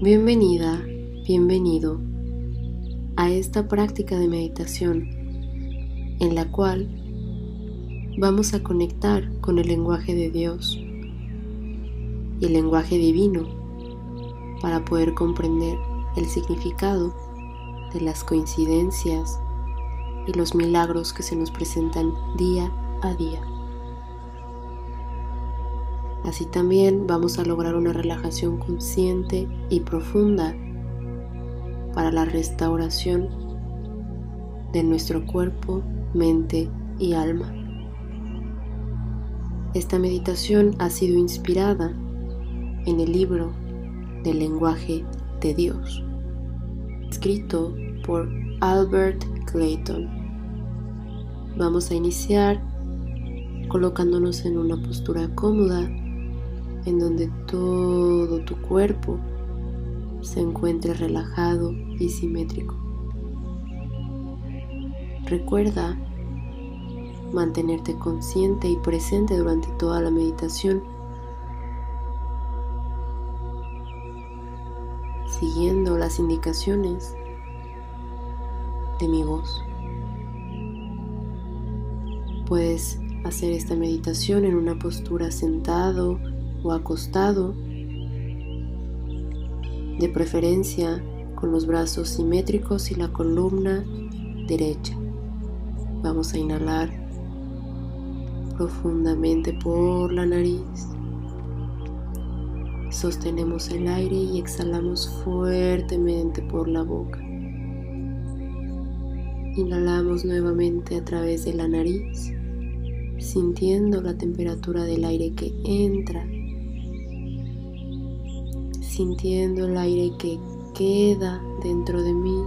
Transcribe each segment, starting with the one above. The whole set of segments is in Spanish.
Bienvenida, bienvenido a esta práctica de meditación en la cual vamos a conectar con el lenguaje de Dios y el lenguaje divino para poder comprender el significado de las coincidencias y los milagros que se nos presentan día a día. Así también vamos a lograr una relajación consciente y profunda para la restauración de nuestro cuerpo, mente y alma. Esta meditación ha sido inspirada en el libro del lenguaje de Dios, escrito por Albert Clayton. Vamos a iniciar colocándonos en una postura cómoda en donde todo tu cuerpo se encuentre relajado y simétrico. Recuerda mantenerte consciente y presente durante toda la meditación, siguiendo las indicaciones de mi voz. Puedes hacer esta meditación en una postura sentado o acostado, de preferencia con los brazos simétricos y la columna derecha. Vamos a inhalar profundamente por la nariz. Sostenemos el aire y exhalamos fuertemente por la boca. Inhalamos nuevamente a través de la nariz, sintiendo la temperatura del aire que entra sintiendo el aire que queda dentro de mí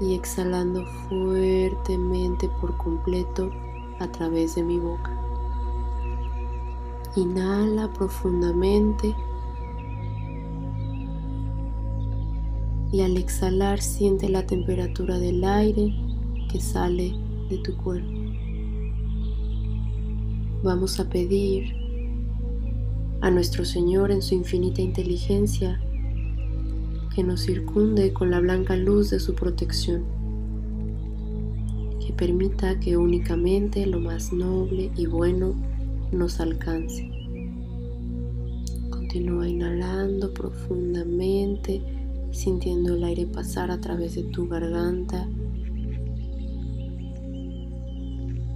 y exhalando fuertemente por completo a través de mi boca. Inhala profundamente y al exhalar siente la temperatura del aire que sale de tu cuerpo. Vamos a pedir a nuestro Señor en su infinita inteligencia, que nos circunde con la blanca luz de su protección, que permita que únicamente lo más noble y bueno nos alcance. Continúa inhalando profundamente, sintiendo el aire pasar a través de tu garganta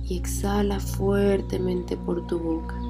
y exhala fuertemente por tu boca.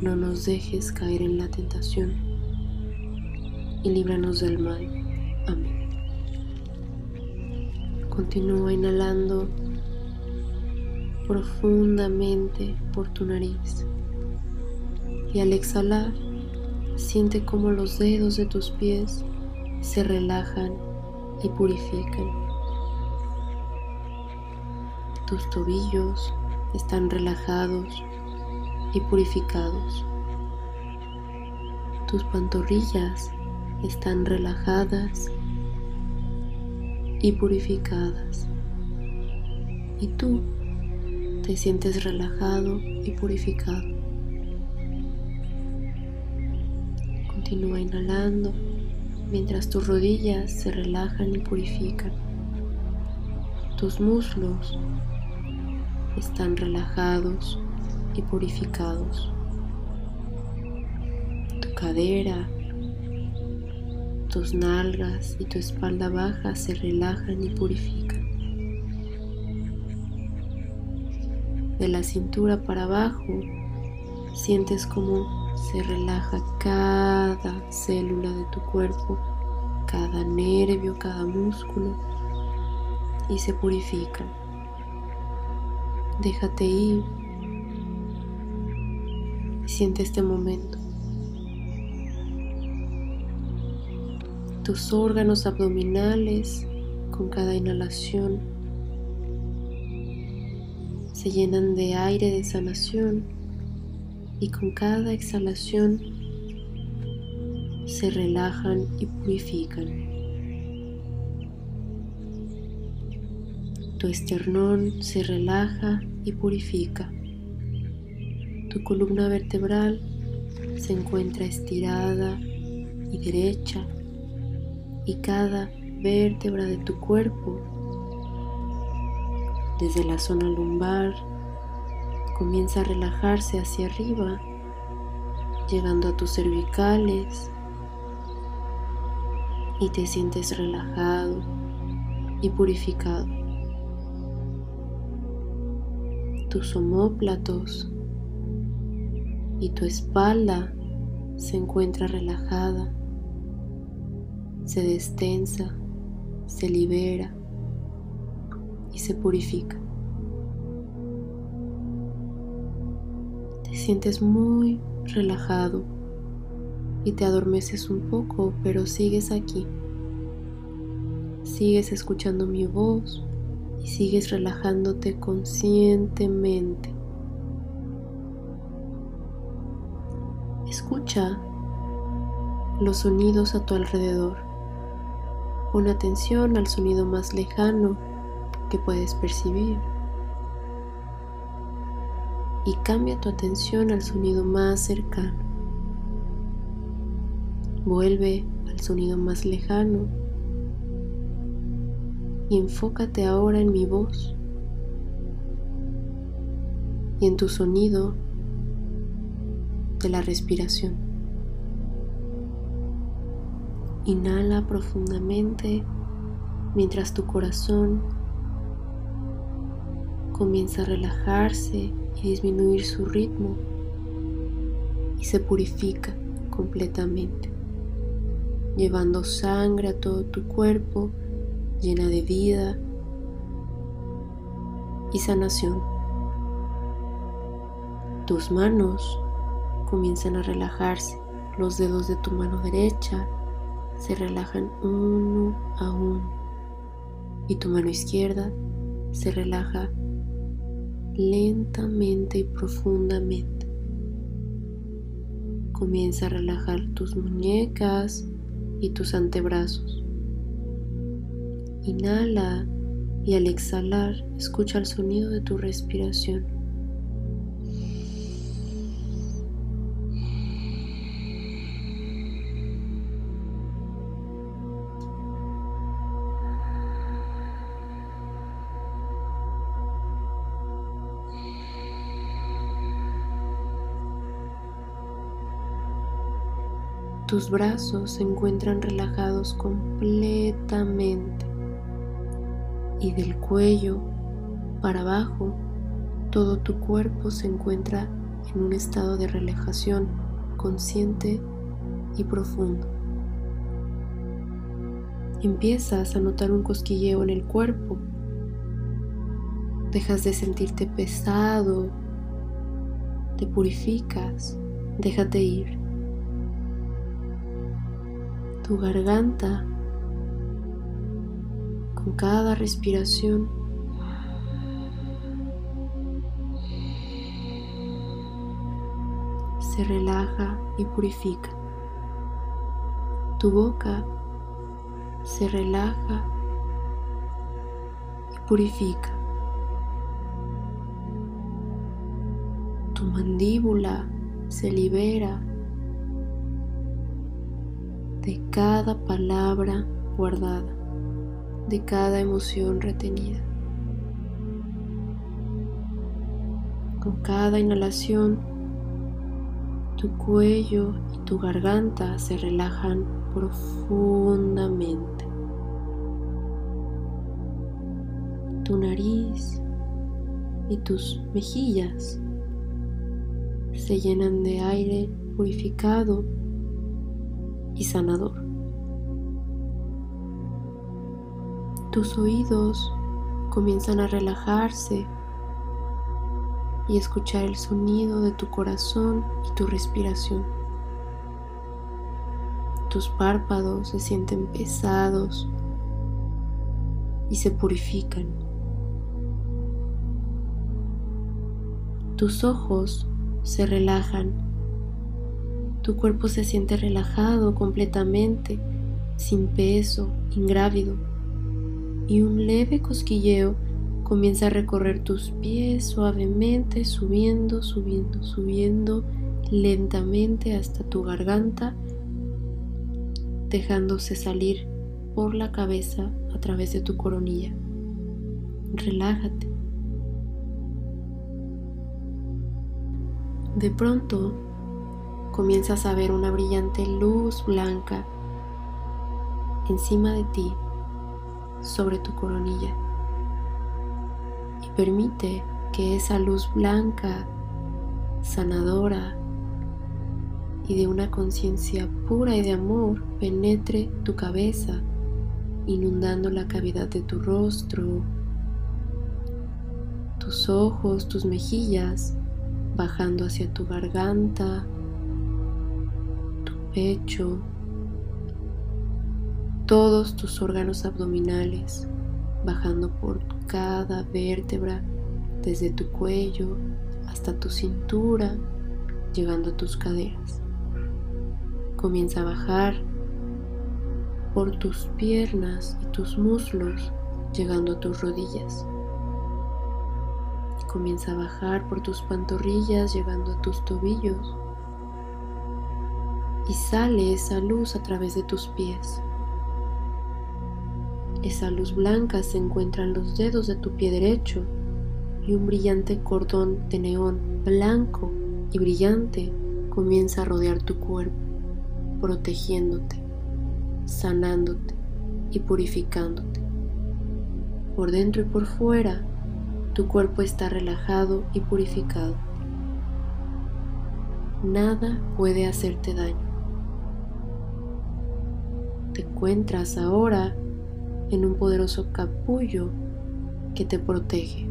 no nos dejes caer en la tentación y líbranos del mal. Amén. Continúa inhalando profundamente por tu nariz y al exhalar siente como los dedos de tus pies se relajan y purifican. Tus tobillos están relajados y purificados. Tus pantorrillas están relajadas y purificadas. Y tú te sientes relajado y purificado. Continúa inhalando mientras tus rodillas se relajan y purifican. Tus muslos están relajados y purificados. Tu cadera, tus nalgas y tu espalda baja se relajan y purifican. De la cintura para abajo sientes como se relaja cada célula de tu cuerpo, cada nervio, cada músculo y se purifican. Déjate ir Siente este momento. tus órganos abdominales con cada inhalación se llenan de aire de sanación y con cada exhalación se relajan y purifican. Tu esternón se relaja y purifica. Tu columna vertebral se encuentra estirada y derecha y cada vértebra de tu cuerpo, desde la zona lumbar, comienza a relajarse hacia arriba, llegando a tus cervicales y te sientes relajado y purificado. Tus omóplatos y tu espalda se encuentra relajada se destensa, se libera y se purifica. Te sientes muy relajado y te adormeces un poco, pero sigues aquí. Sigues escuchando mi voz y sigues relajándote conscientemente. Escucha los sonidos a tu alrededor. Pon atención al sonido más lejano que puedes percibir. Y cambia tu atención al sonido más cercano. Vuelve al sonido más lejano y enfócate ahora en mi voz y en tu sonido la respiración. Inhala profundamente mientras tu corazón comienza a relajarse y disminuir su ritmo y se purifica completamente, llevando sangre a todo tu cuerpo llena de vida y sanación. Tus manos comienzan a relajarse, los dedos de tu mano derecha se relajan uno a uno y tu mano izquierda se relaja lentamente y profundamente. Comienza a relajar tus muñecas y tus antebrazos. Inhala y al exhalar escucha el sonido de tu respiración. Tus brazos se encuentran relajados completamente y del cuello para abajo todo tu cuerpo se encuentra en un estado de relajación consciente y profundo. Empiezas a notar un cosquilleo en el cuerpo. Dejas de sentirte pesado, te purificas, déjate ir tu garganta con cada respiración. Se relaja y purifica. Tu boca se relaja y purifica. Tu mandíbula se libera de cada palabra guardada, de cada emoción retenida. Con cada inhalación, tu cuello y tu garganta se relajan profundamente. Tu nariz y tus mejillas se llenan de aire purificado y sanador. Tus oídos comienzan a relajarse y escuchar el sonido de tu corazón y tu respiración. tus párpados se sienten pesados y se purifican. Tus ojos se relajan. Tu cuerpo se siente relajado completamente, sin peso, ingrávido. Y un leve cosquilleo comienza a recorrer tus pies suavemente, subiendo, subiendo, subiendo lentamente hasta tu garganta, dejándose salir por la cabeza a través de tu coronilla. Relájate. De pronto comienzas a ver una brillante luz blanca encima de ti, sobre tu coronilla. Y permite que esa luz blanca, sanadora y de una conciencia pura y de amor penetre tu cabeza, inundando la cavidad de tu rostro, tus ojos, tus mejillas, bajando hacia tu garganta, pecho, todos tus órganos abdominales, bajando por cada vértebra, desde tu cuello hasta tu cintura, llegando a tus caderas. Comienza a bajar por tus piernas y tus muslos, llegando a tus rodillas. Comienza a bajar por tus pantorrillas llegando a tus tobillos. Y sale esa luz a través de tus pies. Esa luz blanca se encuentra en los dedos de tu pie derecho y un brillante cordón de neón blanco y brillante comienza a rodear tu cuerpo, protegiéndote, sanándote y purificándote. Por dentro y por fuera tu cuerpo está relajado y purificado. Nada puede hacerte daño. Te encuentras ahora en un poderoso capullo que te protege.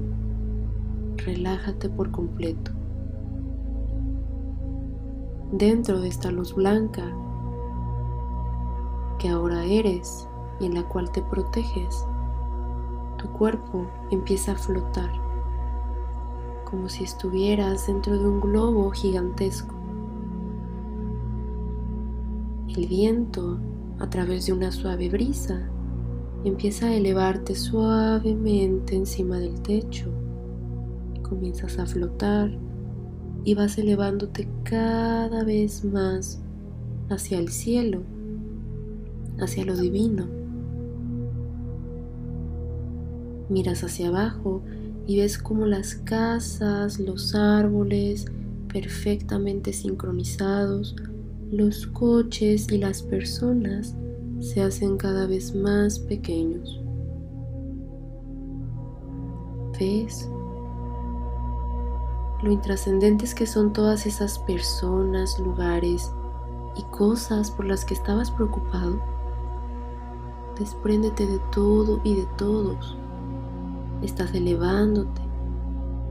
Relájate por completo. Dentro de esta luz blanca que ahora eres y en la cual te proteges, tu cuerpo empieza a flotar, como si estuvieras dentro de un globo gigantesco. El viento, a través de una suave brisa, empieza a elevarte suavemente encima del techo. Comienzas a flotar y vas elevándote cada vez más hacia el cielo, hacia lo divino. Miras hacia abajo y ves como las casas, los árboles, perfectamente sincronizados, los coches y las personas se hacen cada vez más pequeños. ¿Ves? Lo intrascendentes que son todas esas personas, lugares y cosas por las que estabas preocupado. Despréndete de todo y de todos estás elevándote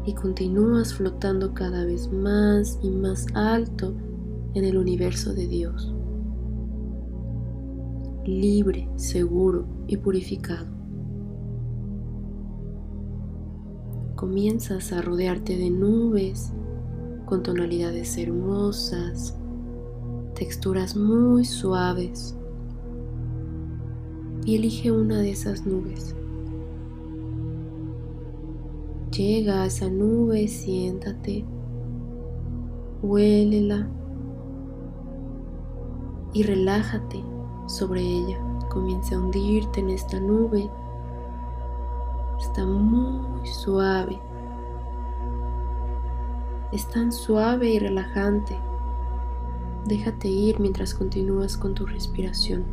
y continúas flotando cada vez más y más alto en el universo de Dios, libre, seguro y purificado. Comienzas a rodearte de nubes con tonalidades hermosas, texturas muy suaves y elige una de esas nubes. Llega a esa nube, siéntate, huélela y relájate sobre ella. Comienza a hundirte en esta nube. Está muy suave. Es tan suave y relajante. Déjate ir mientras continúas con tu respiración.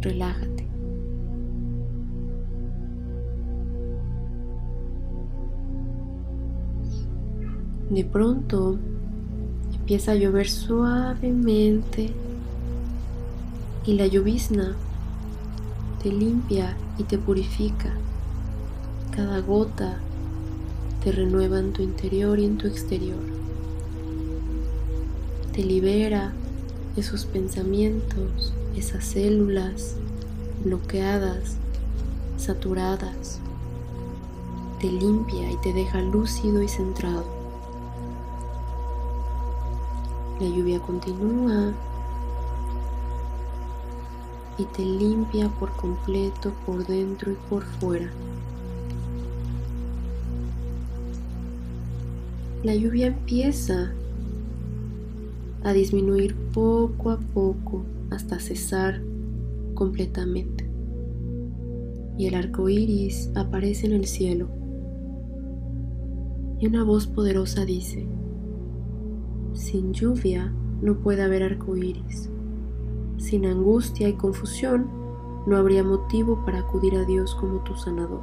Relájate. De pronto empieza a llover suavemente y la llovizna te limpia y te purifica. Cada gota te renueva en tu interior y en tu exterior. te libera esos pensamientos, esas células bloqueadas, saturadas, te limpia y te deja lúcido y centrado. La lluvia continúa y te limpia por completo por dentro y por fuera. La lluvia empieza a disminuir poco a poco hasta cesar completamente. Y el arco iris aparece en el cielo. Y una voz poderosa dice: Sin lluvia no puede haber arco iris. Sin angustia y confusión no habría motivo para acudir a Dios como tu sanador.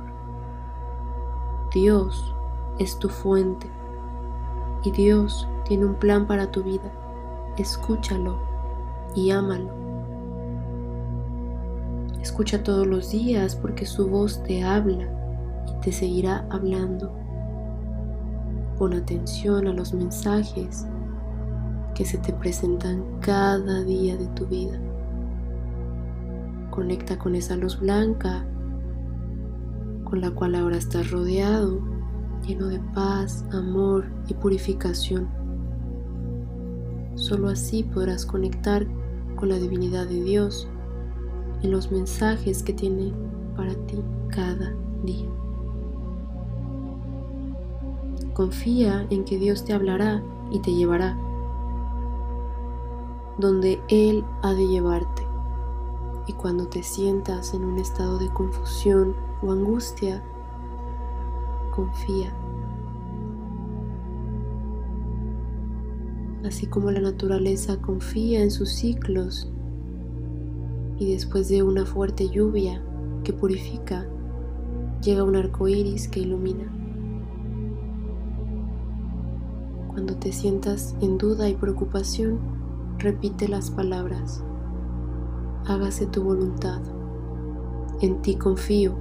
Dios es tu fuente y Dios tiene un plan para tu vida escúchalo y ámalo. Escucha todos los días porque su voz te habla y te seguirá hablando. Pon atención a los mensajes que se te presentan cada día de tu vida. Conecta con esa luz blanca con la cual ahora estás rodeado, lleno de paz, amor y purificación. Solo así podrás conectar con la divinidad de Dios en los mensajes que tiene para ti cada día. Confía en que Dios te hablará y te llevará donde Él ha de llevarte. Y cuando te sientas en un estado de confusión o angustia, confía así como la naturaleza confía en sus ciclos y después de una fuerte lluvia que purifica, llega un arco iris que ilumina. Cuando te sientas en duda y preocupación, repite las palabras: Hágase tu voluntad, en ti confío.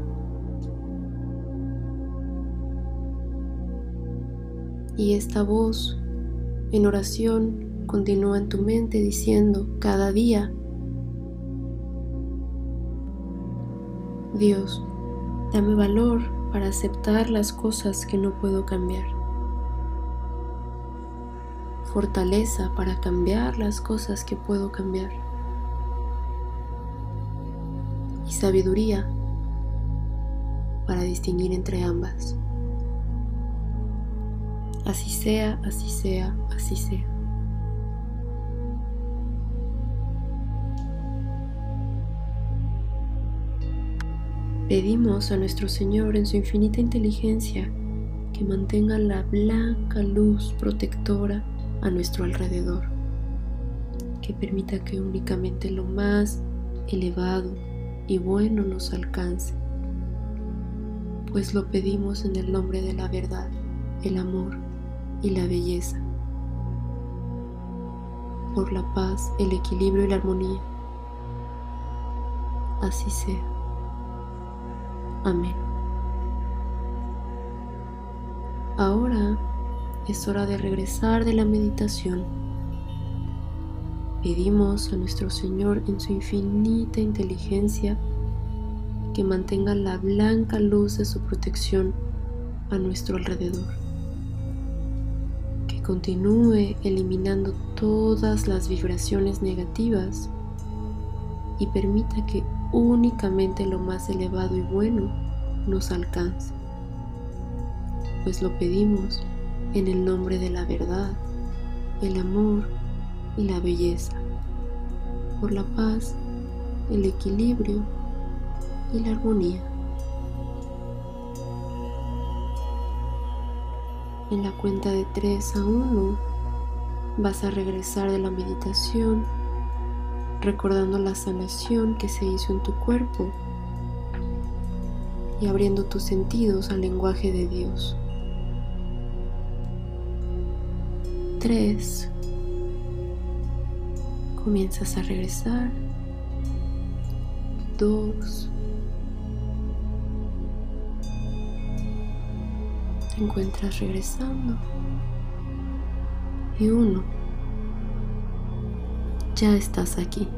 Y esta voz en oración, continúa en tu mente diciendo cada día, Dios, dame valor para aceptar las cosas que no puedo cambiar. Fortaleza para cambiar las cosas que puedo cambiar. Y sabiduría para distinguir entre ambas. Así sea, así sea, así sea. Pedimos a nuestro Señor en su infinita inteligencia que mantenga la blanca luz protectora a nuestro alrededor, que permita que únicamente lo más elevado y bueno nos alcance, pues lo pedimos en el nombre de la verdad, el amor y la belleza, por la paz, el equilibrio y la armonía. Así sea. Amén. Ahora es hora de regresar de la meditación. Pedimos a nuestro Señor en su infinita inteligencia que mantenga la blanca luz de su protección a nuestro alrededor continúe eliminando todas las vibraciones negativas y permita que únicamente lo más elevado y bueno nos alcance. Pues lo pedimos en el nombre de la verdad, el amor y la belleza, por la paz, el equilibrio y la armonía. En la cuenta de 3 a 1 vas a regresar de la meditación recordando la sanación que se hizo en tu cuerpo y abriendo tus sentidos al lenguaje de Dios. 3. Comienzas a regresar. 2. encuentras regresando. Y uno, ya estás aquí.